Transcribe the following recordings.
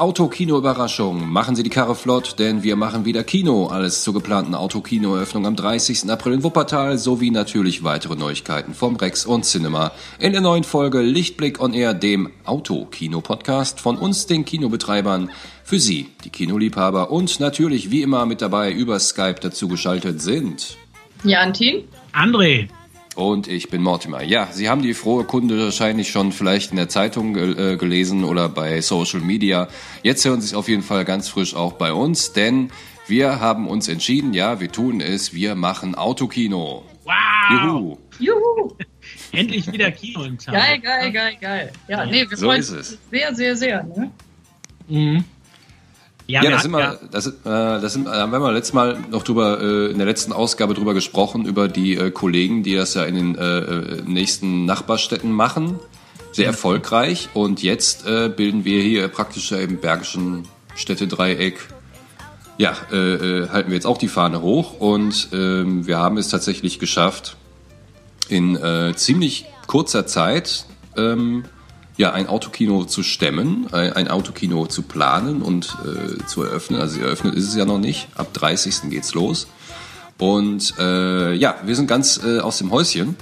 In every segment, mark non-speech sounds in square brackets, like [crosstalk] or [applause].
Autokino-Überraschung. Machen Sie die Karre flott, denn wir machen wieder Kino. Alles zur geplanten Autokino-Eröffnung am 30. April in Wuppertal sowie natürlich weitere Neuigkeiten vom Rex und Cinema in der neuen Folge Lichtblick on Air, dem Autokino-Podcast von uns, den Kinobetreibern. Für Sie, die Kinoliebhaber und natürlich wie immer mit dabei über Skype dazugeschaltet sind. Jantin. André. Und ich bin Mortimer. Ja, Sie haben die frohe Kunde wahrscheinlich schon vielleicht in der Zeitung äh, gelesen oder bei Social Media. Jetzt hören Sie es auf jeden Fall ganz frisch auch bei uns, denn wir haben uns entschieden, ja, wir tun es, wir machen Autokino. Wow! Juhu! Juhu! [laughs] Endlich wieder Kino im Tag. Geil, geil, geil, geil. Ja, nee, wir so freuen uns sehr, sehr, sehr. Ne? Mhm. Ja, ja, das, sind wir, das, äh, das sind, da haben wir letztes Mal noch drüber, äh, in der letzten Ausgabe drüber gesprochen, über die äh, Kollegen, die das ja in den äh, äh nächsten Nachbarstädten machen. Sehr mhm. erfolgreich. Und jetzt äh, bilden wir hier praktisch im Bergischen Städtedreieck, ja, äh, äh, halten wir jetzt auch die Fahne hoch. Und äh, wir haben es tatsächlich geschafft, in äh, ziemlich kurzer Zeit, ähm, ja, ein Autokino zu stemmen, ein Autokino zu planen und äh, zu eröffnen. Also eröffnet ist es ja noch nicht. Ab 30. geht's los. Und äh, ja, wir sind ganz äh, aus dem Häuschen.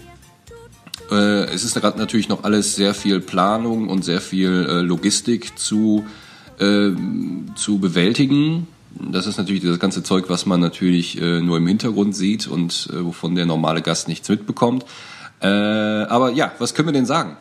Äh, es ist gerade natürlich noch alles sehr viel Planung und sehr viel äh, Logistik zu, äh, zu bewältigen. Das ist natürlich das ganze Zeug, was man natürlich äh, nur im Hintergrund sieht und äh, wovon der normale Gast nichts mitbekommt. Äh, aber ja, was können wir denn sagen?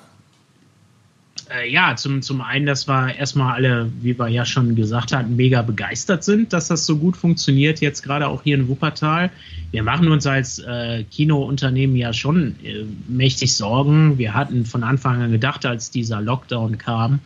Äh, ja, zum, zum einen, dass wir erstmal alle, wie wir ja schon gesagt hatten, mega begeistert sind, dass das so gut funktioniert, jetzt gerade auch hier in Wuppertal. Wir machen uns als äh, Kinounternehmen ja schon äh, mächtig Sorgen. Wir hatten von Anfang an gedacht, als dieser Lockdown kam,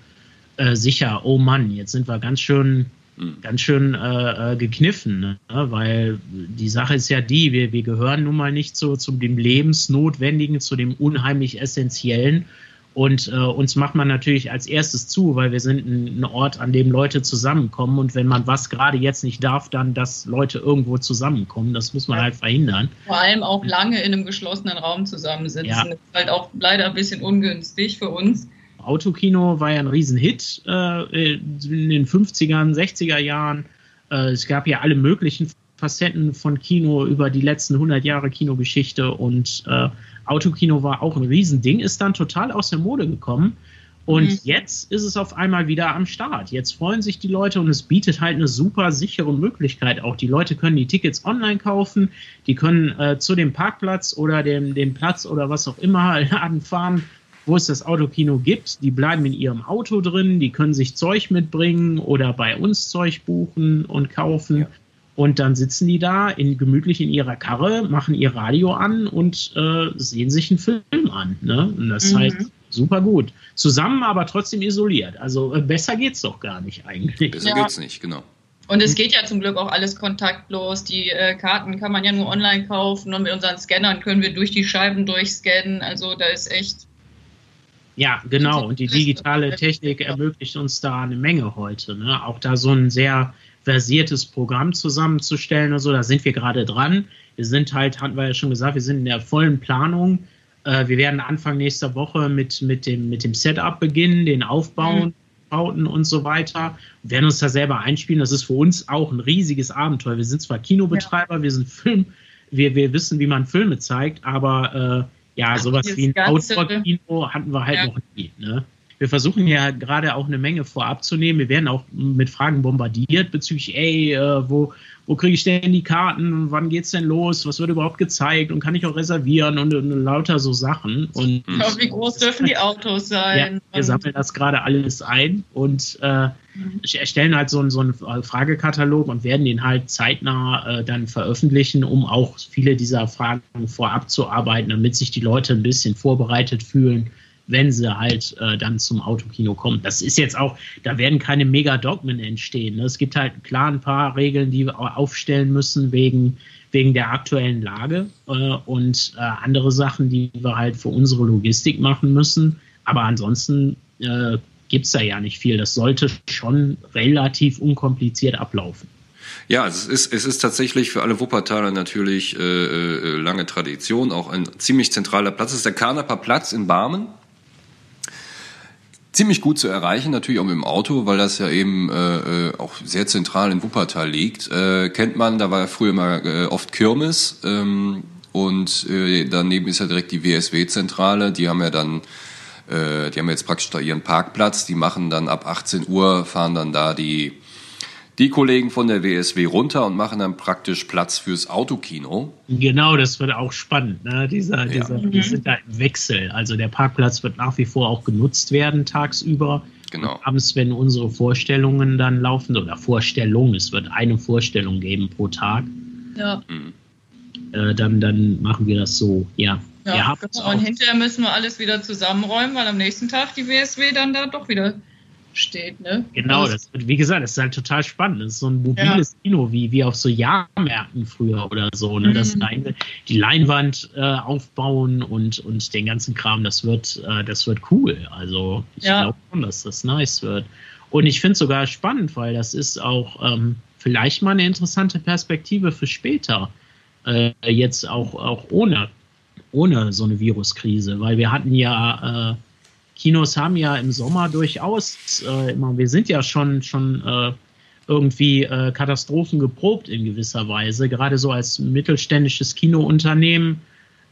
äh, sicher, oh Mann, jetzt sind wir ganz schön hm. ganz schön äh, äh, gekniffen, ne? weil die Sache ist ja die, wir, wir gehören nun mal nicht so zu dem Lebensnotwendigen, zu dem unheimlich Essentiellen und äh, uns macht man natürlich als erstes zu, weil wir sind ein, ein, Ort, an dem Leute zusammenkommen. Und wenn man was gerade jetzt nicht darf, dann, dass Leute irgendwo zusammenkommen. Das muss man ja. halt verhindern. Vor allem auch lange in einem geschlossenen Raum zusammensitzen. Ja. Das ist halt auch leider ein bisschen ungünstig für uns. Autokino war ja ein Riesenhit äh, in den 50ern, 60er Jahren. Äh, es gab ja alle möglichen Facetten von Kino über die letzten 100 Jahre Kinogeschichte und äh, Autokino war auch ein Riesending, ist dann total aus der Mode gekommen. Und mhm. jetzt ist es auf einmal wieder am Start. Jetzt freuen sich die Leute und es bietet halt eine super sichere Möglichkeit auch. Die Leute können die Tickets online kaufen, die können äh, zu dem Parkplatz oder dem, dem Platz oder was auch immer [laughs] Laden fahren, wo es das Autokino gibt. Die bleiben in ihrem Auto drin, die können sich Zeug mitbringen oder bei uns Zeug buchen und kaufen. Ja. Und dann sitzen die da in, gemütlich in ihrer Karre, machen ihr Radio an und äh, sehen sich einen Film an. Ne? Und das halt mhm. super gut. Zusammen, aber trotzdem isoliert. Also äh, besser geht's doch gar nicht eigentlich. Besser ja. geht's nicht, genau. Und es geht ja zum Glück auch alles kontaktlos. Die äh, Karten kann man ja nur online kaufen und mit unseren Scannern können wir durch die Scheiben durchscannen. Also da ist echt. Ja, genau. Und die digitale Technik ermöglicht uns da eine Menge heute. Ne? Auch da so ein sehr versiertes Programm zusammenzustellen und so. Da sind wir gerade dran. Wir sind halt, hatten wir ja schon gesagt, wir sind in der vollen Planung. Äh, wir werden Anfang nächster Woche mit, mit, dem, mit dem Setup beginnen, den Aufbauen. Mhm. Bauten und so weiter. Wir werden uns da selber einspielen. Das ist für uns auch ein riesiges Abenteuer. Wir sind zwar Kinobetreiber, ja. wir sind Film, wir, wir wissen, wie man Filme zeigt, aber äh, ja, sowas wie ein Outdoor-Kino hatten wir halt ja. noch nie. Ne? Wir versuchen ja gerade auch eine Menge vorab zu nehmen. Wir werden auch mit Fragen bombardiert bezüglich, ey, äh, wo, wo kriege ich denn die Karten? Wann geht's denn los? Was wird überhaupt gezeigt? Und kann ich auch reservieren? Und, und lauter so Sachen. Und ja, wie groß dürfen die Autos sein? Ja, wir sammeln das gerade alles ein und äh, mhm. erstellen halt so, einen, so einen Fragekatalog und werden den halt zeitnah äh, dann veröffentlichen, um auch viele dieser Fragen vorab zu arbeiten, damit sich die Leute ein bisschen vorbereitet fühlen wenn sie halt äh, dann zum Autokino kommen. Das ist jetzt auch, da werden keine Mega-Dogmen entstehen. Ne? Es gibt halt klar ein paar Regeln, die wir aufstellen müssen wegen, wegen der aktuellen Lage äh, und äh, andere Sachen, die wir halt für unsere Logistik machen müssen. Aber ansonsten äh, gibt es da ja nicht viel. Das sollte schon relativ unkompliziert ablaufen. Ja, es ist, es ist tatsächlich für alle Wuppertaler natürlich äh, äh, lange Tradition, auch ein ziemlich zentraler Platz. Es ist der Karnaper Platz in Barmen ziemlich gut zu erreichen, natürlich auch mit dem Auto, weil das ja eben äh, äh, auch sehr zentral in Wuppertal liegt. Äh, kennt man, da war ja früher mal äh, oft Kirmes ähm, und äh, daneben ist ja direkt die WSW-Zentrale. Die haben ja dann, äh, die haben jetzt praktisch da ihren Parkplatz. Die machen dann ab 18 Uhr fahren dann da die die Kollegen von der WSW runter und machen dann praktisch Platz fürs Autokino. Genau, das wird auch spannend. Ne? Dieser, ja. dieser, mhm. Die sind da im Wechsel. Also der Parkplatz wird nach wie vor auch genutzt werden tagsüber. Genau. Und abends, wenn unsere Vorstellungen dann laufen, oder Vorstellungen, es wird eine Vorstellung geben pro Tag. Ja. Mhm. Äh, dann, dann machen wir das so, ja. Ja, genau. und hinterher müssen wir alles wieder zusammenräumen, weil am nächsten Tag die WSW dann da doch wieder steht. Ne? Genau, das wird, wie gesagt, das ist halt total spannend. Das ist so ein mobiles ja. Kino, wie, wie auf so Jahrmärkten früher oder so. Ne? Mhm. Das die Leinwand äh, aufbauen und, und den ganzen Kram, das wird, äh, das wird cool. Also ich ja. glaube schon, dass das nice wird. Und ich finde es sogar spannend, weil das ist auch ähm, vielleicht mal eine interessante Perspektive für später. Äh, jetzt auch, auch ohne, ohne so eine Viruskrise, weil wir hatten ja äh, Kinos haben ja im Sommer durchaus äh, immer, wir sind ja schon, schon äh, irgendwie äh, Katastrophen geprobt in gewisser Weise, gerade so als mittelständisches Kinounternehmen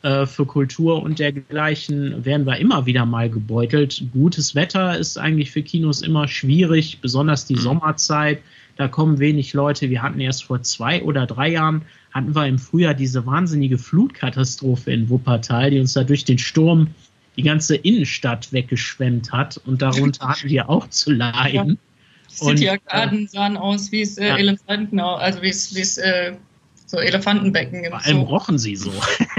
äh, für Kultur und dergleichen werden wir immer wieder mal gebeutelt. Gutes Wetter ist eigentlich für Kinos immer schwierig, besonders die mhm. Sommerzeit. Da kommen wenig Leute. Wir hatten erst vor zwei oder drei Jahren hatten wir im Frühjahr diese wahnsinnige Flutkatastrophe in Wuppertal, die uns da durch den Sturm die ganze Innenstadt weggeschwemmt hat und darunter hatten wir auch zu leiden. Ja. City-Arkaden äh, sahen aus wie es äh, ja. Elefanten, also wie es äh, so Elefantenbecken Vor allem rochen sie so.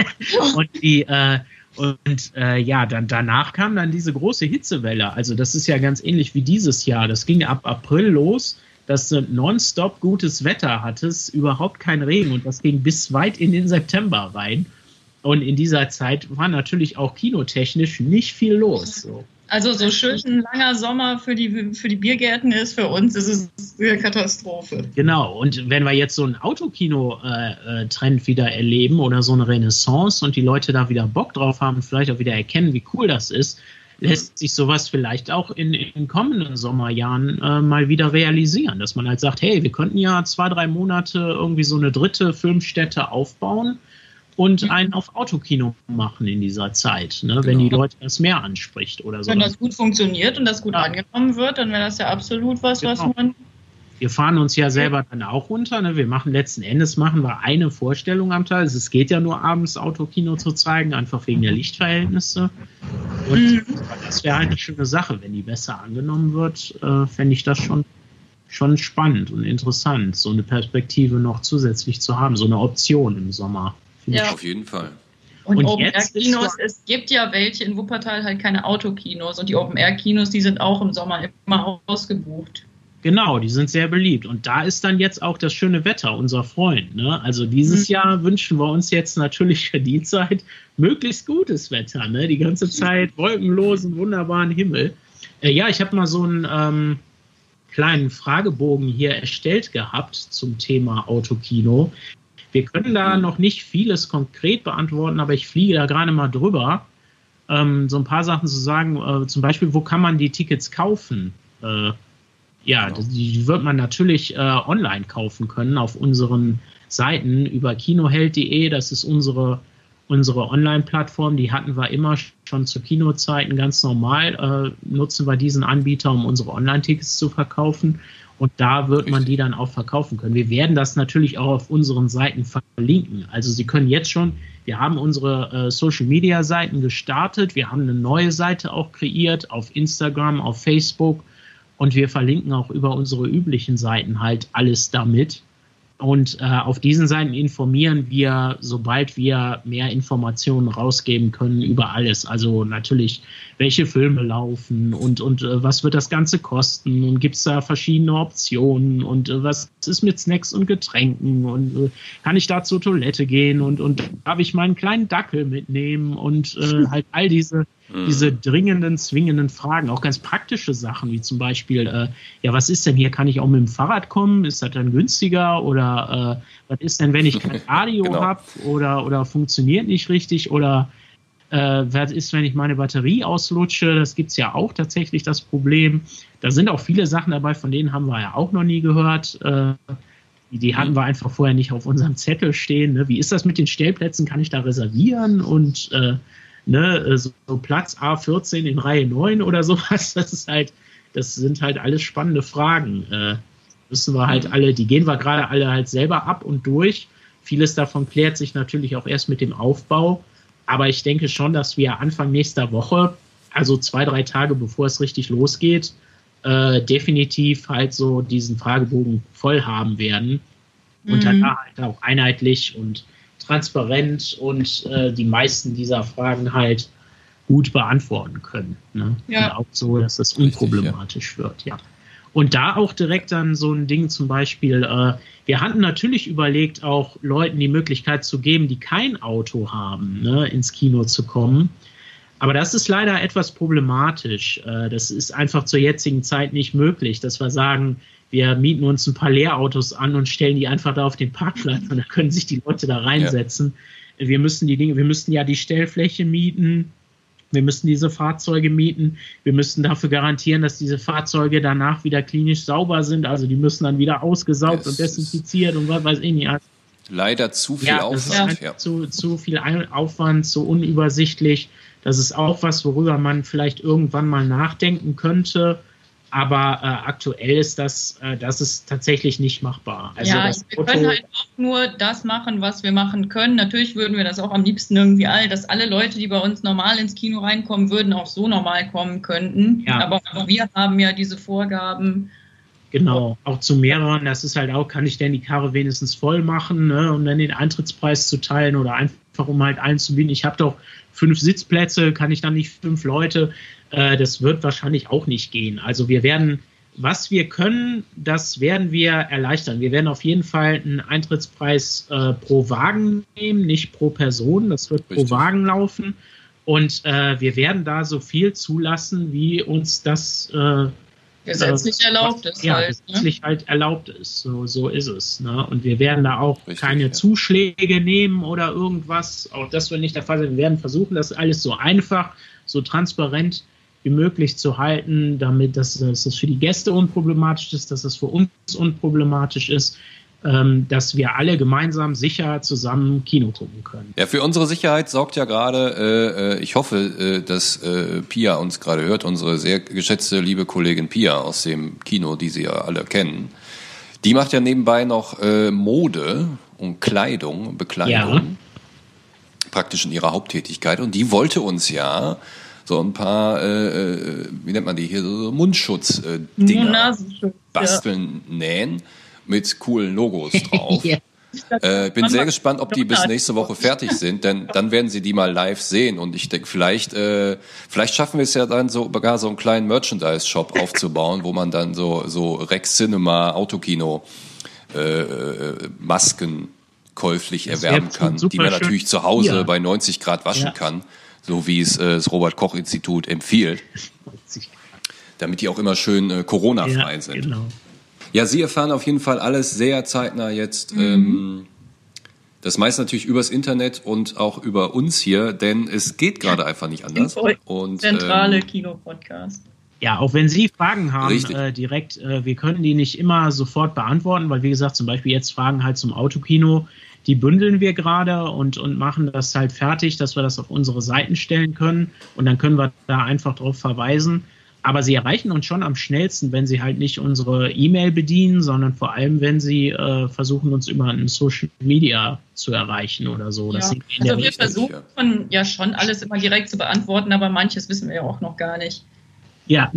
[laughs] und die äh, und äh, ja, dann danach kam dann diese große Hitzewelle. Also das ist ja ganz ähnlich wie dieses Jahr. Das ging ab April los, dass du nonstop gutes Wetter hattest, überhaupt kein Regen und das ging bis weit in den September rein. Und in dieser Zeit war natürlich auch kinotechnisch nicht viel los. So. Also so schön ein langer Sommer für die, für die Biergärten ist, für uns ist es eine Katastrophe. Genau, und wenn wir jetzt so einen Autokino-Trend äh, äh wieder erleben oder so eine Renaissance und die Leute da wieder Bock drauf haben, vielleicht auch wieder erkennen, wie cool das ist, lässt sich sowas vielleicht auch in, in kommenden Sommerjahren äh, mal wieder realisieren, dass man halt sagt, hey, wir könnten ja zwei, drei Monate irgendwie so eine dritte Filmstätte aufbauen und einen auf Autokino machen in dieser Zeit, ne, wenn genau. die Leute das mehr anspricht oder so. Wenn das gut funktioniert und das gut ja. angenommen wird, dann wäre das ja absolut was, genau. was man. Wir fahren uns ja selber dann auch runter. Ne? Wir machen letzten Endes machen wir eine Vorstellung am Tag. Es geht ja nur abends Autokino zu zeigen, einfach wegen der Lichtverhältnisse. Und mhm. das wäre eine schöne Sache, wenn die besser angenommen wird, äh, fände ich das schon schon spannend und interessant, so eine Perspektive noch zusätzlich zu haben, so eine Option im Sommer. Ja. Auf jeden Fall. Und, und Open-Air-Kinos, es gibt ja welche in Wuppertal halt keine Autokinos und die Open-Air-Kinos, die sind auch im Sommer immer ausgebucht. Genau, die sind sehr beliebt. Und da ist dann jetzt auch das schöne Wetter, unser Freund. Ne? Also dieses mhm. Jahr wünschen wir uns jetzt natürlich für die Zeit möglichst gutes Wetter. Ne? Die ganze Zeit wolkenlosen, wunderbaren Himmel. Äh, ja, ich habe mal so einen ähm, kleinen Fragebogen hier erstellt gehabt zum Thema Autokino. Wir können da noch nicht vieles konkret beantworten, aber ich fliege da gerade mal drüber, ähm, so ein paar Sachen zu sagen. Äh, zum Beispiel, wo kann man die Tickets kaufen? Äh, ja, genau. die, wird man natürlich äh, online kaufen können auf unseren Seiten über kinoheld.de. Das ist unsere, unsere Online-Plattform. Die hatten wir immer schon zu Kinozeiten ganz normal. Äh, nutzen wir diesen Anbieter, um unsere Online-Tickets zu verkaufen. Und da wird Richtig. man die dann auch verkaufen können. Wir werden das natürlich auch auf unseren Seiten verlinken. Also Sie können jetzt schon, wir haben unsere äh, Social Media Seiten gestartet, wir haben eine neue Seite auch kreiert auf Instagram, auf Facebook und wir verlinken auch über unsere üblichen Seiten halt alles damit. Und äh, auf diesen Seiten informieren wir, sobald wir mehr Informationen rausgeben können über alles. Also natürlich, welche Filme laufen und, und äh, was wird das Ganze kosten und gibt es da verschiedene Optionen und äh, was ist mit Snacks und Getränken und äh, kann ich da zur Toilette gehen und, und darf ich meinen kleinen Dackel mitnehmen und äh, [laughs] halt all diese Mhm. diese dringenden, zwingenden Fragen, auch ganz praktische Sachen, wie zum Beispiel, äh, ja, was ist denn hier? Kann ich auch mit dem Fahrrad kommen? Ist das dann günstiger? Oder äh, was ist denn, wenn ich kein [laughs] Radio genau. habe oder, oder funktioniert nicht richtig? Oder Äh, was ist, wenn ich meine Batterie auslutsche? Das gibt es ja auch tatsächlich das Problem. Da sind auch viele Sachen dabei, von denen haben wir ja auch noch nie gehört. Äh, die hatten wir einfach vorher nicht auf unserem Zettel stehen. Ne? Wie ist das mit den Stellplätzen? Kann ich da reservieren? Und äh, ne, so, Platz A14 in Reihe 9 oder sowas? [laughs] Das ist halt, das sind halt alles spannende Fragen. Äh, müssen wir halt alle, die gehen wir gerade alle halt selber ab und durch. Vieles davon klärt sich natürlich auch erst mit dem Aufbau. Aber ich denke schon, dass wir Anfang nächster Woche, also zwei, drei Tage bevor es richtig losgeht, äh, definitiv halt so diesen Fragebogen voll haben werden. Mhm. Und dann halt auch einheitlich und transparent und äh, die meisten dieser Fragen halt gut beantworten können. Ne? Ja. Und auch so, dass das unproblematisch Richtig, ja. wird, ja. Und da auch direkt dann so ein Ding zum Beispiel, äh, wir hatten natürlich überlegt, auch Leuten die Möglichkeit zu geben, die kein Auto haben, ne, ins Kino zu kommen. Aber das ist leider etwas problematisch. Äh, das ist einfach zur jetzigen Zeit nicht möglich, dass wir sagen, wir mieten uns ein paar Leerautos an und stellen die einfach da auf den Parkplatz und da können sich die Leute da reinsetzen. Ja. Wir müssen die Dinge, wir müssten ja die Stellfläche mieten, wir müssten diese Fahrzeuge mieten, wir müssten dafür garantieren, dass diese Fahrzeuge danach wieder klinisch sauber sind, also die müssen dann wieder ausgesaugt es und desinfiziert und was weiß ich nicht. Leider zu viel ja, Aufwand. Ja. Zu, zu viel Aufwand, zu unübersichtlich. Das ist auch was, worüber man vielleicht irgendwann mal nachdenken könnte. Aber äh, aktuell ist das, äh, das ist tatsächlich nicht machbar. Also ja, wir Auto können halt auch nur das machen, was wir machen können. Natürlich würden wir das auch am liebsten irgendwie all, dass alle Leute, die bei uns normal ins Kino reinkommen würden, auch so normal kommen könnten. Ja. Aber auch wir haben ja diese Vorgaben. Genau, auch zu mehreren. Das ist halt auch, kann ich denn die Karre wenigstens voll machen, ne, um dann den Eintrittspreis zu teilen oder einfach um halt einzubinden. Ich habe doch fünf Sitzplätze, kann ich dann nicht fünf Leute? Äh, das wird wahrscheinlich auch nicht gehen. Also wir werden, was wir können, das werden wir erleichtern. Wir werden auf jeden Fall einen Eintrittspreis äh, pro Wagen nehmen, nicht pro Person. Das wird Richtig. pro Wagen laufen. Und äh, wir werden da so viel zulassen, wie uns das äh, gesetzlich äh, erlaubt ist. Ja, halt, ne? gesetzlich ne? halt erlaubt ist. So, so ist es. Ne? Und wir werden da auch Richtig, keine ja. Zuschläge nehmen oder irgendwas. Auch das wird nicht der Fall sein. Wir werden versuchen, das alles so einfach, so transparent wie möglich zu halten, damit dass, dass das für die Gäste unproblematisch ist, dass es für uns unproblematisch ist, ähm, dass wir alle gemeinsam sicher zusammen Kino gucken können. Ja, für unsere Sicherheit sorgt ja gerade, äh, äh ich hoffe, äh, dass äh, Pia uns gerade hört, unsere sehr geschätzte liebe Kollegin Pia aus dem Kino, die Sie ja alle kennen. Die macht ja nebenbei noch äh, Mode und Kleidung, Bekleidung, ja. praktisch in ihrer Haupttätigkeit. Und die wollte uns ja so ein paar, äh, äh, wie nennt man die hier, so Mundschutz-Dinger basteln, ja. nähen mit coolen Logos drauf. [laughs] ja. Äh, bin sehr gespannt, ob die bis nächste Woche fertig sind, denn dann werden sie die mal live sehen und ich denke, vielleicht, äh, vielleicht schaffen wir es ja dann sogar so einen kleinen Merchandise-Shop aufzubauen, wo man dann so, so Rex Cinema, Autokino, äh, äh Masken käuflich erwerben kann, die man natürlich zu Hause ja. bei 90 Grad waschen ja. kann so wie es äh, das Robert Koch Institut empfiehlt, damit die auch immer schön äh, Corona-frei ja, sind. Genau. Ja, Sie erfahren auf jeden Fall alles sehr zeitnah jetzt. Mhm. Ähm, das meist natürlich übers Internet und auch über uns hier, denn es geht gerade einfach nicht anders. Und, Zentrale ähm, Kinopodcast. Ja, auch wenn Sie Fragen haben, äh, direkt, äh, wir können die nicht immer sofort beantworten, weil wie gesagt, zum Beispiel jetzt Fragen halt zum Autokino, die bündeln wir gerade und, und machen das halt fertig, dass wir das auf unsere Seiten stellen können und dann können wir da einfach drauf verweisen. Aber sie erreichen uns schon am schnellsten, wenn sie halt nicht unsere E-Mail bedienen, sondern vor allem, wenn sie äh, versuchen, uns über ein Social Media zu erreichen oder so. Ja. also wir versuchen ja schon alles immer direkt zu beantworten, aber manches wissen wir ja auch noch gar nicht. Ja.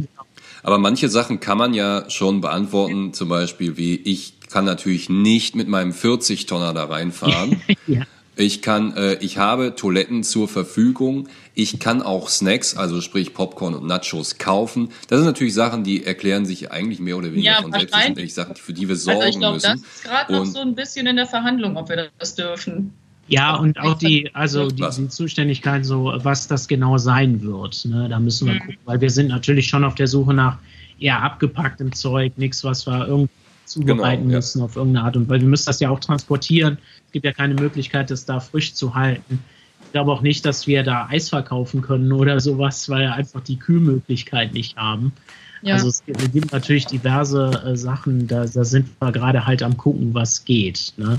Aber manche Sachen kann man ja schon beantworten, zum Beispiel wie ich kann natürlich nicht mit meinem 40-Tonner da reinfahren. [laughs] ja. Ich kann, äh, ich habe Toiletten zur Verfügung. Ich kann auch Snacks, also sprich Popcorn und Nachos kaufen. Das sind natürlich Sachen, die erklären sich eigentlich mehr oder weniger ja, von selbst. Das sind eigentlich Sachen, für die wir sorgen also ich glaub, müssen. Das ist gerade noch so ein bisschen in der Verhandlung, ob wir das dürfen. Ja, und auch die, also die, die, Zuständigkeit, so was das genau sein wird. Ne? Da müssen wir mhm. gucken, weil wir sind natürlich schon auf der Suche nach eher abgepacktem Zeug, nichts, was wir irgendwie zubereiten genau, müssen ja. auf irgendeine Art und weil wir müssen das ja auch transportieren. Es gibt ja keine Möglichkeit, das da frisch zu halten. glaube auch nicht, dass wir da Eis verkaufen können oder sowas, weil wir einfach die Kühlmöglichkeit nicht haben. Ja. Also es gibt natürlich diverse äh, Sachen, da, da, sind wir gerade halt am gucken, was geht. Ne?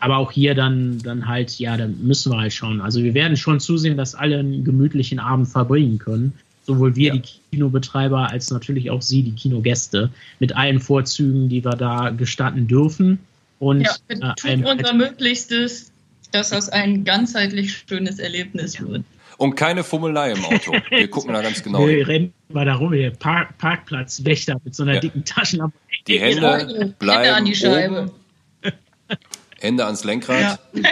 Aber auch hier dann, dann halt, ja, da müssen wir halt schauen. Also wir werden schon zusehen, dass alle einen gemütlichen Abend verbringen können. Sowohl wir, ja. die Kinobetreiber, als natürlich auch Sie, die Kinogäste, mit allen Vorzügen, die wir da gestatten dürfen. Und ja, wir äh, tun unser Möglichstes, dass das ein ganzheitlich schönes Erlebnis ja. wird. Und keine Fummelei im Auto. Wir gucken da ganz genau. Wir rennen mal da rum, hier Park, Parkplatzwächter mit so einer ja. dicken Taschenlampe. Die Hände bleiben Hände an die Scheibe. Oben. Hände ans Lenkrad. Ja.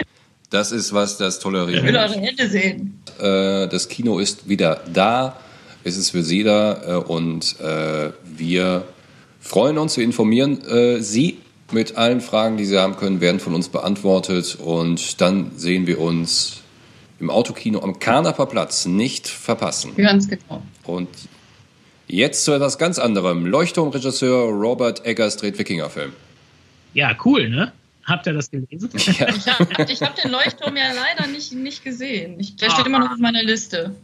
Das ist was, das tolerieren. Ich will eure Hände sehen. Äh, das Kino ist wieder da. Es ist für Sie da äh, und äh, wir freuen uns. Wir informieren Sie mit allen Fragen, die Sie haben können, werden von uns beantwortet und dann sehen wir uns im Autokino am Karnaper Platz nicht verpassen. Ganz genau. Und jetzt zu etwas ganz anderem. Leuchtturmregisseur Robert Eggers dreht Wikingerfilm. Ja, cool, ne? Habt ihr das gelesen? [laughs] Ja. Ich habe hab den Leuchtturm ja leider nicht, nicht gesehen. Ich, der ah. steht immer noch auf meiner Liste.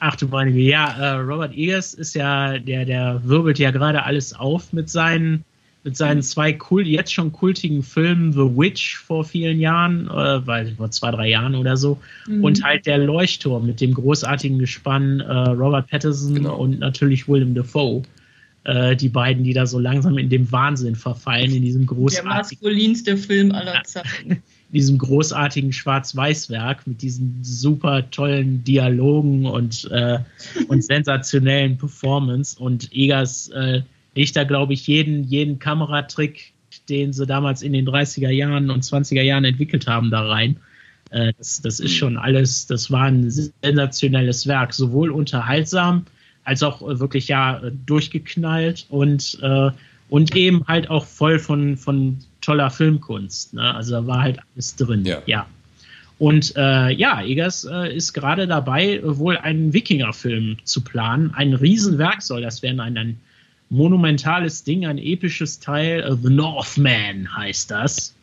Ach du meine ja, äh, Robert Eggers ist ja, der, der wirbelt ja gerade alles auf mit seinen mit seinen zwei Kult, jetzt schon kultigen Filmen The Witch vor vielen Jahren, äh, weil vor zwei, drei Jahren oder so, mhm. und halt der Leuchtturm mit dem großartigen Gespann äh, Robert Pattinson genau. und natürlich William Dafoe. Äh, die beiden, die da so langsam in dem Wahnsinn verfallen, in diesem großartigen. Der maskulinste Film aller Zeiten. [laughs] diesem großartigen Schwarz-Weiß-Werk mit diesen super tollen Dialogen und, äh, und sensationellen Performance und Egas äh, ich da, glaube ich, jeden, jeden Kameratrick, den sie damals in den 30er Jahren und 20er Jahren entwickelt haben, da rein. Äh, das, das ist mhm. schon alles, das war ein sensationelles Werk, sowohl unterhaltsam als auch wirklich ja durchgeknallt und, äh, und eben halt auch voll von, von toller Filmkunst. Ne? Also da war halt alles drin. Ja. ja. Und äh, ja, Eggers äh, ist gerade dabei, wohl einen Wikinger-Film zu planen. Ein Riesenwerk soll das werden, ein, ein monumentales Ding, ein episches Teil. Uh, The Northman heißt das.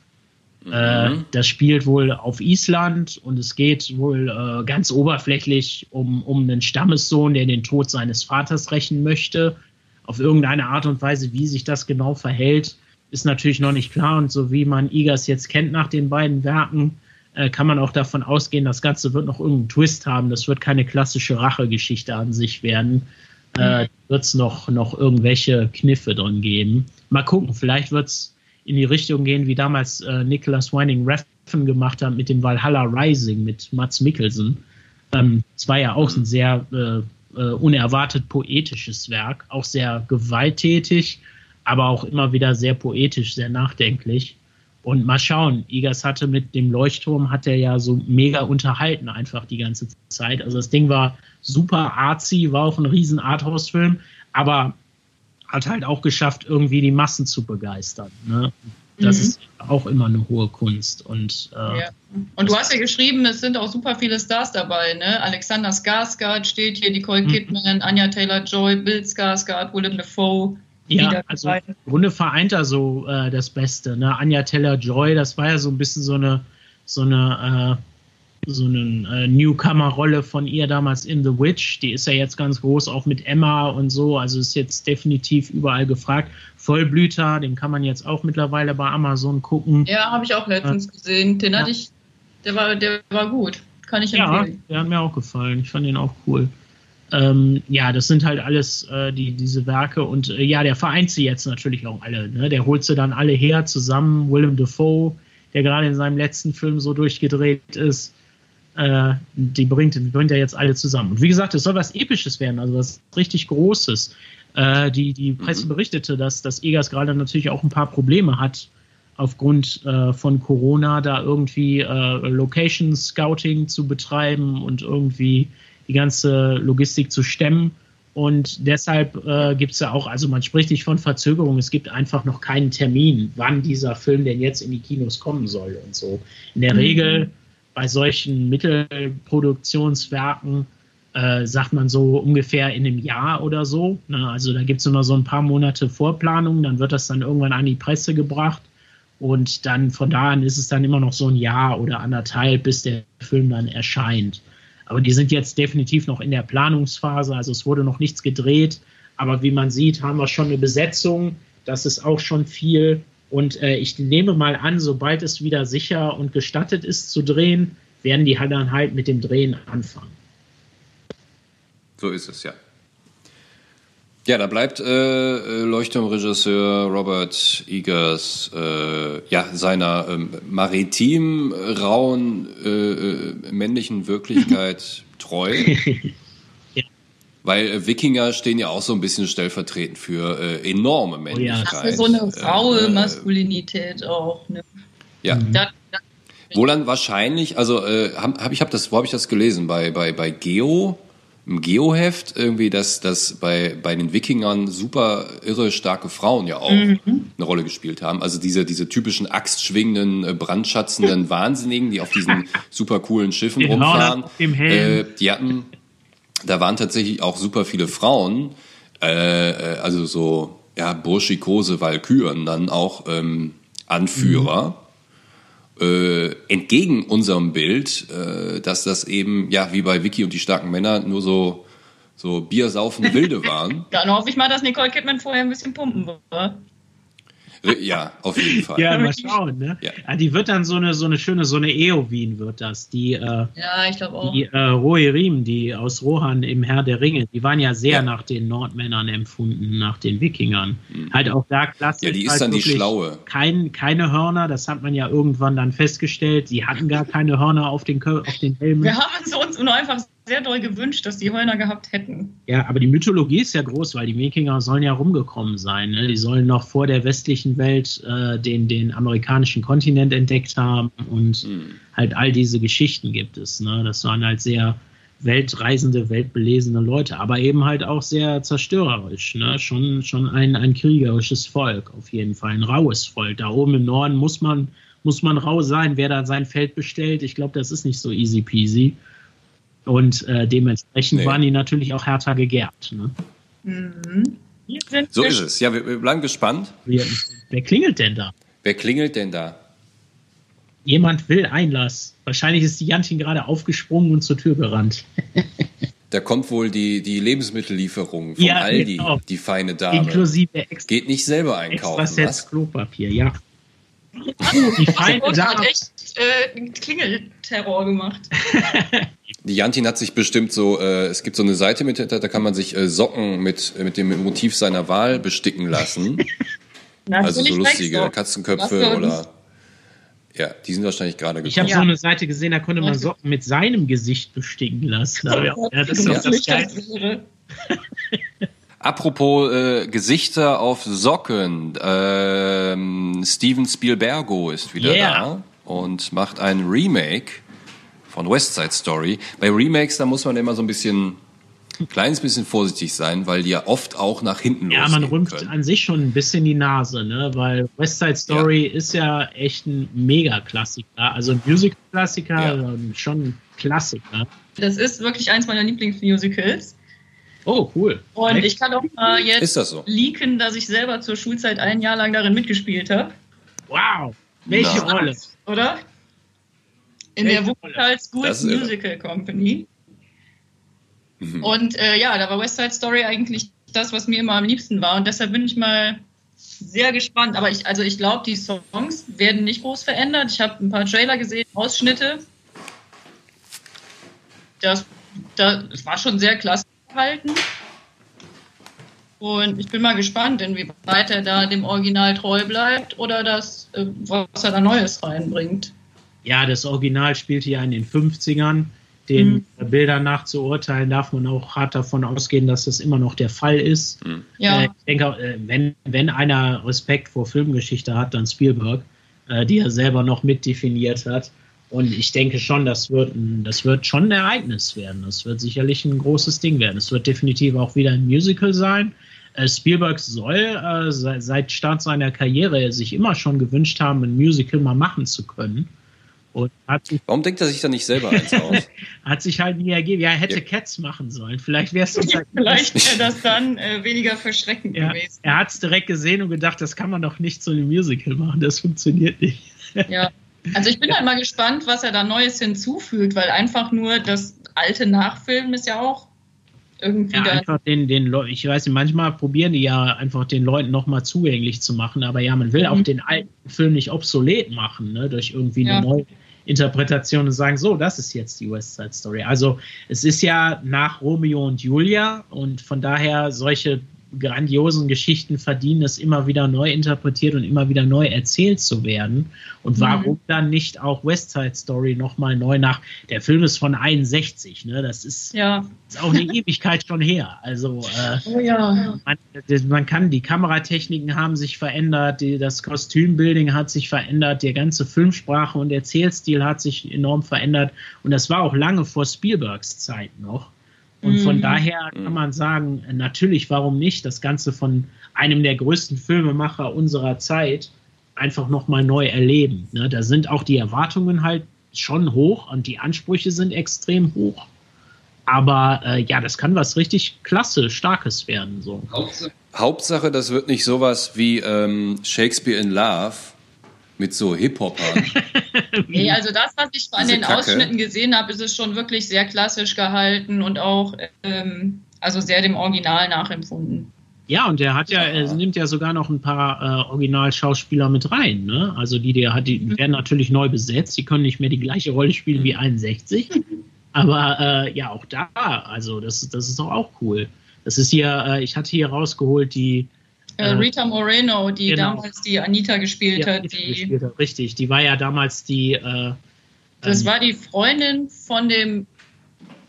Mhm. Äh, das spielt wohl auf Island und es geht wohl äh, ganz oberflächlich um, um einen Stammessohn, der den Tod seines Vaters rächen möchte. Auf irgendeine Art und Weise, wie sich das genau verhält, ist natürlich noch nicht klar. Und so wie man Igas jetzt kennt nach den beiden Werken, äh, kann man auch davon ausgehen, das Ganze wird noch irgendeinen Twist haben. Das wird keine klassische Rachegeschichte an sich werden äh, wird es noch, noch irgendwelche Kniffe drin geben. Mal gucken, vielleicht wird es in die Richtung gehen, wie damals äh, Nicholas Winding Refn gemacht hat mit dem Valhalla Rising mit Mats Mikkelsen. Ähm, es war ja auch ein sehr äh, äh, unerwartet poetisches Werk, auch sehr gewalttätig, aber auch immer wieder sehr poetisch, sehr nachdenklich. Und mal schauen, Igas hatte mit dem Leuchtturm, hat er ja so mega unterhalten einfach die ganze Zeit. Also das Ding war super artsy, war auch ein riesen Arthouse-Film, aber hat halt auch geschafft, irgendwie die Massen zu begeistern. Ne? Das mhm. ist auch immer eine hohe Kunst. Und, äh, ja. und du hast ja geschrieben, es sind auch super viele Stars dabei. Ne? Alexander Skarsgård steht hier, Nicole mhm. Kidman, Anja Taylor-Joy, Bill Skarsgård, Willem Dafoe. Ja, also im Grunde vereint er so äh, das Beste. Ne? Anja Taylor-Joy, das war ja so ein bisschen so eine, so eine äh, so eine äh, Newcomer-Rolle von ihr damals in The Witch. Die ist ja jetzt ganz groß, auch mit Emma und so. Also ist jetzt definitiv überall gefragt. Vollblüter, den kann man jetzt auch mittlerweile bei Amazon gucken. Ja, habe ich auch letztens äh, gesehen. Den ja. hatte ich, der war, der war gut. Kann ich empfehlen. Ja, der hat mir auch gefallen. Ich fand den auch cool. Ähm, ja, das sind halt alles äh, die, diese Werke und äh, ja, der vereint sie jetzt natürlich auch alle. Ne? Der holt sie dann alle her zusammen. Willem Dafoe, der gerade in seinem letzten Film so durchgedreht ist äh, die, bringt, die bringt er jetzt alle zusammen. Und wie gesagt, es soll was Episches werden, also was richtig Großes. Äh, die, die mhm. Presse berichtete, dass, dass Egas gerade natürlich auch ein paar Probleme hat aufgrund äh, von Corona, da irgendwie äh, Location Scouting zu betreiben und irgendwie die ganze Logistik zu stemmen. Und deshalb äh, gibt es ja auch, also man spricht nicht von Verzögerung, es gibt einfach noch keinen Termin, wann dieser Film denn jetzt in die Kinos kommen soll und so. In der mhm. Regel bei solchen Mittelproduktionswerken äh, sagt man so ungefähr in einem Jahr oder so. Ne? Also da gibt es immer so ein paar Monate Vorplanung, dann wird das dann irgendwann an die Presse gebracht Und dann von da an ist es dann immer noch so ein Jahr oder anderthalb, bis der Film dann erscheint. Aber die sind jetzt definitiv noch in der Planungsphase, also es wurde noch nichts gedreht. Aber wie man sieht, haben wir schon eine Besetzung. Das ist auch schon viel. Und äh, ich nehme mal an, sobald es wieder sicher und gestattet ist zu drehen, werden die dann halt mit dem Drehen anfangen. So ist es, ja. Ja, da bleibt äh, Leuchtturmregisseur Robert Eagers äh, ja, seiner ähm, maritim rauen äh, äh männlichen Wirklichkeit [laughs] treu. [laughs] ja. Weil äh, Wikinger stehen ja auch so ein bisschen stellvertretend für äh, enorme Männlichkeit. Oh ja. so eine raue Maskulinität auch. Ne? Ja. Mhm. Da, da, wo dann wahrscheinlich, also äh, hab, ich habe das, wo habe ich das gelesen? Bei bei bei Geo im Geoheft irgendwie, dass, dass bei, bei den Wikingern super irre starke Frauen ja auch mhm. eine Rolle gespielt haben. Also diese, diese typischen axtschwingenden, äh, brandschatzenden Wahnsinnigen, die auf diesen [laughs] super coolen Schiffen genau, rumfahren. Äh, die hatten, da waren tatsächlich auch super viele Frauen, äh, äh also so, ja, burschikose Walküren, dann auch ähm, Anführer. Mhm äh, entgegen unserem Bild, äh, dass das eben, ja, wie bei Vicky und die starken Männer, nur so, so biersaufende Wilde waren. [laughs] Dann hoffe ich mal, dass Nicole Kidman vorher ein bisschen pumpen war. Ja, auf jeden Fall. Ja, mal schauen, ne? Ja. ja. die wird dann so eine, so eine schöne, so eine Eowyn wird das. Die, äh, ja, ich glaube auch. Die äh, Rohirrim, die aus Rohan im Herr der Ringe, die waren ja sehr ja. nach den Nordmännern empfunden, nach den Wikingern. Mhm. Halt auch da klassisch. Ja, die ist halt dann die Schlaue. Kein, keine Hörner, das hat man ja irgendwann dann festgestellt. Sie hatten gar keine Hörner auf den, auf den Helmen. Wir haben es uns nur einfach sehr doll gewünscht, dass die Hörner gehabt hätten. Ja, aber die Mythologie ist ja groß, weil die Wikinger sollen ja rumgekommen sein. Ne? Die sollen noch vor der westlichen Welt äh, den, den amerikanischen Kontinent entdeckt haben und mhm. halt all diese Geschichten gibt es. Ne? Das waren halt sehr weltreisende, weltbelesene Leute, aber eben halt auch sehr zerstörerisch. Ne? Schon, schon ein, ein kriegerisches Volk, auf jeden Fall, ein raues Volk. Da oben im Norden muss man, muss man rau sein, wer da sein Feld bestellt. Ich glaube, das ist nicht so easy peasy. Und äh, dementsprechend nee. waren die natürlich auch härter gegärt. Ne? Mhm. So ist es. Ja, wir, wir bleiben gespannt. Wer, wer klingelt denn da? Wer klingelt denn da? Jemand will Einlass. Wahrscheinlich ist die Jantin gerade aufgesprungen und zur Tür gerannt. [laughs] Da kommt wohl die, die Lebensmittellieferung von ja, Aldi, genau. die feine Dame. Inklusive extra, Geht nicht selber einkaufen. Extra Sets Klopapier, ja. Die feine Dame. hat echt äh, Klingelterror gemacht. [laughs] Die Jantin hat sich bestimmt so, äh, es gibt so eine Seite mit, da kann man sich äh, Socken mit, mit dem Motiv seiner Wahl besticken lassen. [laughs] also so lustige Katzenköpfe oder. Ja, die sind wahrscheinlich gerade gekommen. Ich habe ja. so eine Seite gesehen, da konnte man Socken mit seinem Gesicht besticken lassen. Ja, das ist doch das Geilste. [laughs] Apropos äh, Gesichter auf Socken, ähm, Steven Spielbergo ist wieder yeah. da und macht ein Remake von West Side Story. Bei Remakes, da muss man immer so ein bisschen ein kleines bisschen vorsichtig sein, weil die ja oft auch nach hinten Ja, man rümpft können. an sich schon ein bisschen die Nase, ne? weil West Side Story ja. ist ja echt ein Mega-Klassiker, also ein Musical-Klassiker, ja. schon ein Klassiker. Das ist wirklich eins meiner Lieblingsmusicals. Oh, cool. Und ich kann auch mal jetzt das so? leaken, dass ich selber zur Schulzeit ein Jahr lang darin mitgespielt habe. Wow, welche Na. Rolle? Oder? in der Wuppertal Schools Musical Company. Mhm. Und äh, ja, da war West Side Story eigentlich das, was mir immer am liebsten war. Und deshalb bin ich mal sehr gespannt. Aber ich, also ich glaube, die Songs werden nicht groß verändert. Ich habe ein paar Trailer gesehen, Ausschnitte. Das, das war schon sehr klasse gehalten. Und ich bin mal gespannt, inwieweit er da dem Original treu bleibt oder das, äh, was er da Neues reinbringt ja, das Original spielte ja in den 50ern. Den mhm. Bildern nach zu urteilen, darf man auch hart davon ausgehen, dass das immer noch der Fall ist. Mhm. Ja. Äh, ich denke, äh, wenn, wenn einer Respekt vor Filmgeschichte hat, dann Spielberg, die er selber noch mitdefiniert hat. Und ich denke schon, das wird, ein, das wird schon ein Ereignis werden. Das wird sicherlich ein großes Ding werden. Es wird definitiv auch wieder ein Musical sein. Spielberg soll äh, seit Start seiner Karriere sich immer schon gewünscht haben, ein Musical mal machen zu können. Sich, Warum denkt er sich da nicht selber eins aus? [laughs] hat sich halt nie ergeben. Ja, er hätte ja. Cats machen sollen. Vielleicht wäre es ja, Vielleicht wäre [laughs] das dann äh, weniger verschreckend ja, gewesen. Er hat es direkt gesehen und gedacht, das kann man doch nicht so einem Musical machen. Das funktioniert nicht. ja. [laughs] Also ich bin halt mal gespannt, was er da Neues hinzufügt, weil einfach nur das alte Nachfilmen ist ja auch irgendwie ja, einfach den, den Le ich weiß nicht, manchmal probieren die ja einfach den Leuten nochmal zugänglich zu machen, aber ja, man will mhm. auch den alten Film nicht obsolet machen, ne, durch irgendwie ja. eine neue Interpretation und sagen, so, das ist jetzt die West Side Story. Also es ist ja nach Romeo und Julia und von daher solche grandiosen Geschichten verdienen es immer wieder neu interpretiert und immer wieder neu erzählt zu werden. Und mhm. warum mhm. dann nicht auch West Side Story nochmal neu nach? Der Film ist von 61, ne? Das ist, ja. ist auch eine Ewigkeit schon her. Also äh, oh ja. man, man, kann, die Kameratechniken haben sich verändert, die, das Kostümbuilding hat sich verändert, der ganze Filmsprache und Erzählstil hat sich enorm verändert. Und das war auch lange vor Spielbergs Zeit noch. Und von mhm. daher kann man sagen, natürlich, warum nicht, das Ganze von einem der größten Filmemacher unserer Zeit einfach nochmal neu erleben. Ne? Da sind auch die Erwartungen halt schon hoch und die Ansprüche sind extrem hoch. Aber äh, ja, das kann was richtig klasse, starkes werden. So. Hauptsache, das wird nicht sowas wie ähm, Shakespeare in Love, mit so Hip-Hopern. [laughs] nee, also das, was ich an den Kacke. Ausschnitten gesehen habe, ist es schon wirklich sehr klassisch gehalten und auch ähm, also sehr dem Original nachempfunden. Ja, und der hat ja, er nimmt ja sogar noch ein paar äh, Originalschauspieler mit rein, ne? Also die, der hat, die mhm. werden natürlich neu besetzt, die können nicht mehr die gleiche Rolle spielen wie 61. Aber äh, ja, auch da, also das, das ist doch auch cool. Das ist hier, äh, ich hatte hier rausgeholt die äh, Rita Moreno, die genau. damals die Anita gespielt die hat. Anita die, gespielt hat. Richtig, die war ja damals die. Äh, das ähm, war die Freundin von dem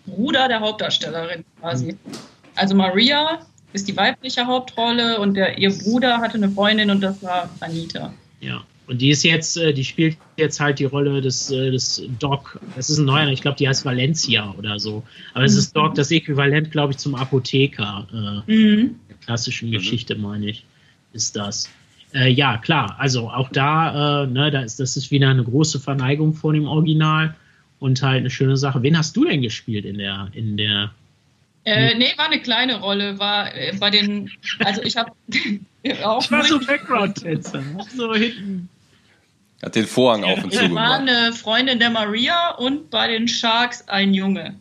Bruder der Hauptdarstellerin quasi. Mhm. Also Maria ist die weibliche Hauptrolle und der, ihr Bruder hatte eine Freundin und das war Anita. Ja. Und die ist jetzt, äh, die spielt jetzt halt die Rolle des, äh, des Doc. Das ist ein neuer, ich glaube, die heißt Valencia oder so. Aber es mhm. ist Doc das Äquivalent, glaube ich, zum Apotheker. Äh, mhm klassischen mhm. Geschichte, meine ich, ist das. Äh, ja, klar, also auch da, äh, ne, da ist, das ist wieder eine große Verneigung vor dem Original und halt eine schöne Sache. Wen hast du denn gespielt in der, in der äh, nee, war eine kleine Rolle, war äh, bei den, also ich habe [laughs] auch. Ich war so Background-Tänzer, so hinten. Hat den Vorhang auf und zu gemacht. Ich war eine Freundin der Maria und bei den Sharks ein Junge.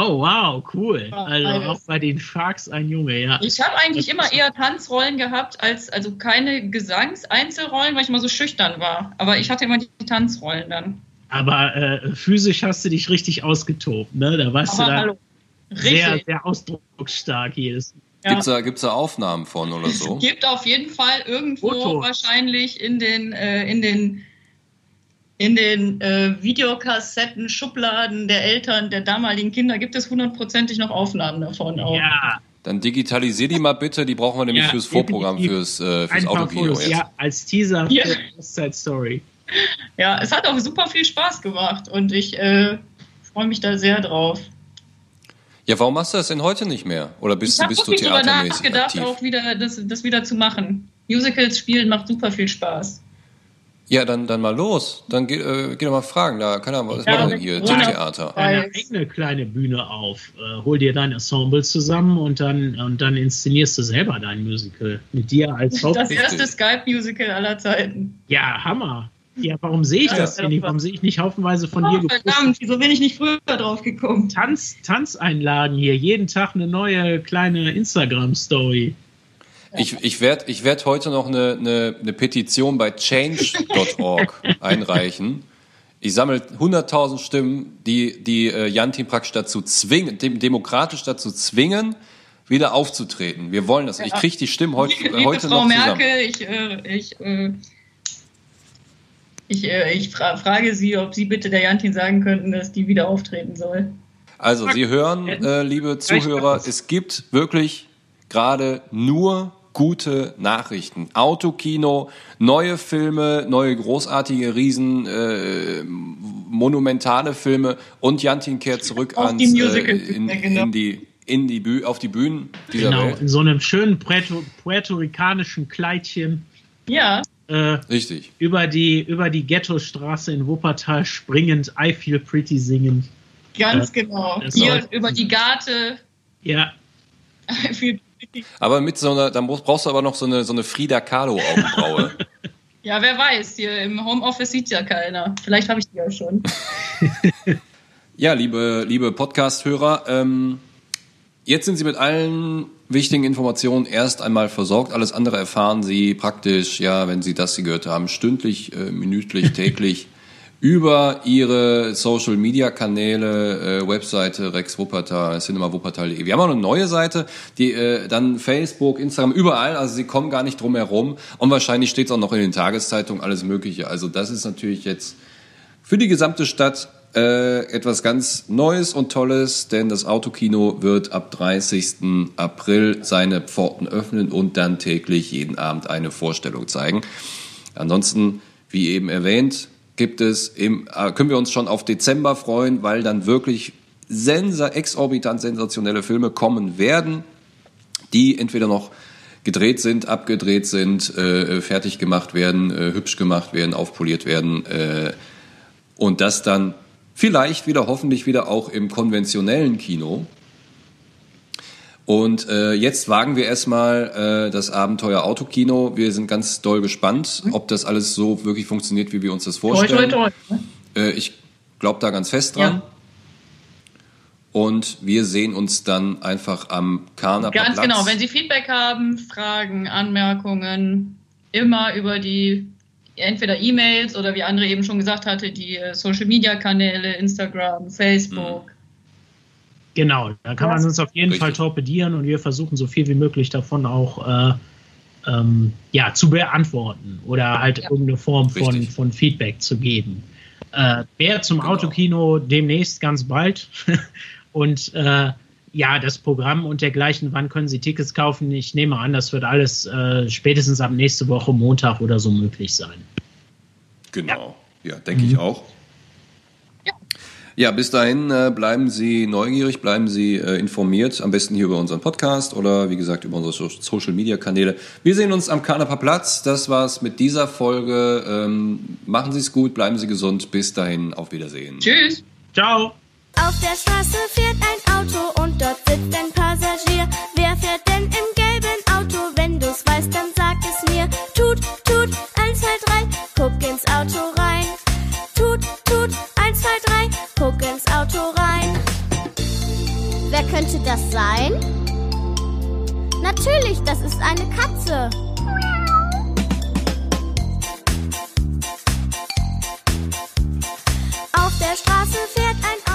Oh, wow, cool. Also auch bei den Sharks ein Junge, ja. Ich habe eigentlich immer eher Tanzrollen gehabt, als also keine Gesangseinzelrollen, weil ich immer so schüchtern war. Aber ich hatte immer die Tanzrollen dann. Aber äh, physisch hast du dich richtig ausgetobt, ne? Da warst Aber du da sehr, sehr ausdrucksstark jedes ja. Gibt es da, gibt's da Aufnahmen von oder so? Es [laughs] gibt auf jeden Fall irgendwo Foto. wahrscheinlich in den, äh, in den in den äh, Videokassetten, Schubladen der Eltern der damaligen Kinder gibt es hundertprozentig noch Aufnahmen davon. Auch. Ja. Dann digitalisier die mal bitte, die brauchen wir nämlich ja, fürs Vorprogramm, fürs, äh, fürs Autokino jetzt. Ja, als Teaser ja. für Side Story. Ja, es hat auch super viel Spaß gemacht und ich äh, freue mich da sehr drauf. Ja, warum machst du das denn heute nicht mehr? Oder bist, ich bist du theatermäßig Ich habe nachgedacht, auch wieder das, das wieder zu machen. Musicals spielen macht super viel Spaß. Ja, dann, dann mal los. Dann geh, äh, geh doch mal fragen. Da kann er mal was ja, machen hier, zum Theater. Eine eigene kleine Bühne auf. Äh, hol dir dein Ensemble zusammen und dann, und dann inszenierst du selber dein Musical. Mit dir als Haupt Das erste Skype-Musical aller Zeiten. Ja, Hammer. Ja, warum sehe ich das denn nicht? Warum sehe ich nicht haufenweise von oh, dir gepostet? Verdammt, wieso bin ich nicht früher drauf gekommen? Tanz, Tanzeinlagen hier, jeden Tag eine neue kleine Instagram-Story. Ich, ich werde ich werd heute noch eine, eine, eine Petition bei change.org [laughs] einreichen. Ich sammle 100.000 Stimmen, die, die äh, Jantin praktisch dazu zwingen, dem, demokratisch dazu zwingen, wieder aufzutreten. Wir wollen das. Ja. Ich kriege die Stimmen heute, Liebe heute Frau noch Merkel, zusammen. Ich, äh, ich, äh, ich, äh, ich fra frage Sie, ob Sie bitte der Jantin sagen könnten, dass die wieder auftreten soll. Also, Sie hören, äh, liebe Zuhörer, es gibt wirklich gerade nur gute Nachrichten. Autokino, neue Filme, neue großartige, riesen, äh, monumentale Filme und Jantin kehrt zurück auf ans, die äh, in, genau. in, die in die Büh auf die Bühnen dieser genau, Welt. in so einem schönen Puerto, puerto-ricanischen Kleidchen. Ja. Äh, Richtig. Über die, über die Ghetto-Straße in Wuppertal springend, I feel pretty singend. Ganz äh, genau. Hier über die Garte. Ja. [laughs] I feel pretty. Aber mit so einer, dann brauchst du aber noch so eine, so eine Frida Kahlo-Augenbraue. [laughs] ja, wer weiß, hier im Homeoffice sieht ja keiner. Vielleicht habe ich die ja schon. [laughs] ja, liebe, liebe Podcast-Hörer, ähm, Jetzt sind Sie mit allen wichtigen Informationen erst einmal versorgt. Alles andere erfahren Sie praktisch, ja, wenn Sie das hier gehört haben, stündlich, äh, minütlich, täglich [laughs] über Ihre Social Media Kanäle, äh, Webseite Rex Wuppertal, cinemawuppertal.de. Wir haben auch eine neue Seite, die äh, dann Facebook, Instagram, überall, also Sie kommen gar nicht drum herum und wahrscheinlich steht es auch noch in den Tageszeitungen alles Mögliche. Also das ist natürlich jetzt für die gesamte Stadt äh, etwas ganz Neues und Tolles, denn das Autokino wird ab 30. April seine Pforten öffnen und dann täglich jeden Abend eine Vorstellung zeigen. Ansonsten, wie eben erwähnt, gibt es im, äh, können wir uns schon auf Dezember freuen, weil dann wirklich sensa exorbitant sensationelle Filme kommen werden, die entweder noch gedreht sind, abgedreht sind, äh, fertig gemacht werden, äh, hübsch gemacht werden, aufpoliert werden äh, und das dann Vielleicht wieder, hoffentlich wieder auch im konventionellen Kino. Und äh, jetzt wagen wir erstmal äh, das Abenteuer Autokino. Wir sind ganz doll gespannt, ob das alles so wirklich funktioniert, wie wir uns das vorstellen. Toi, toi, toi. Äh, ich glaube da ganz fest dran. Ja. Und wir sehen uns dann einfach am Karneval. Ganz genau. Wenn Sie Feedback haben, Fragen, Anmerkungen, immer über die entweder E-Mails oder wie Andre eben schon gesagt hatte, die äh, Social-Media-Kanäle, Instagram, Facebook. Mhm. Genau, da kann man uns auf jeden Richtig. Fall torpedieren und wir versuchen so viel wie möglich davon auch äh, ähm, ja, zu beantworten oder halt ja. irgendeine Form von, von Feedback zu geben. Äh, Wer zum genau. Autokino demnächst ganz bald [laughs] und äh, ja, das Programm und dergleichen, wann können Sie Tickets kaufen? Ich nehme an, das wird alles äh, spätestens ab nächste Woche Montag oder so möglich sein. Genau, ja, ja denke mhm. ich auch. Ja. bis dahin äh, bleiben Sie neugierig, bleiben Sie äh, informiert, am besten hier über unseren Podcast oder wie gesagt über unsere Social Media Kanäle. Wir sehen uns am Kaneper Platz. Das war's mit dieser Folge. Ähm, machen Sie es gut, bleiben Sie gesund. Bis dahin, auf Wiedersehen. Tschüss. Ciao. Auf der Straße fährt ein Auto und dort sitzt ein Passagier. Wer fährt denn im gelben Auto? Wenn du's weißt, dann sag es mir. Tut, tut, eins, zwei, drei, guck ins Auto rein. ins Auto rein. Wer könnte das sein? Natürlich, das ist eine Katze. Auf der Straße fährt ein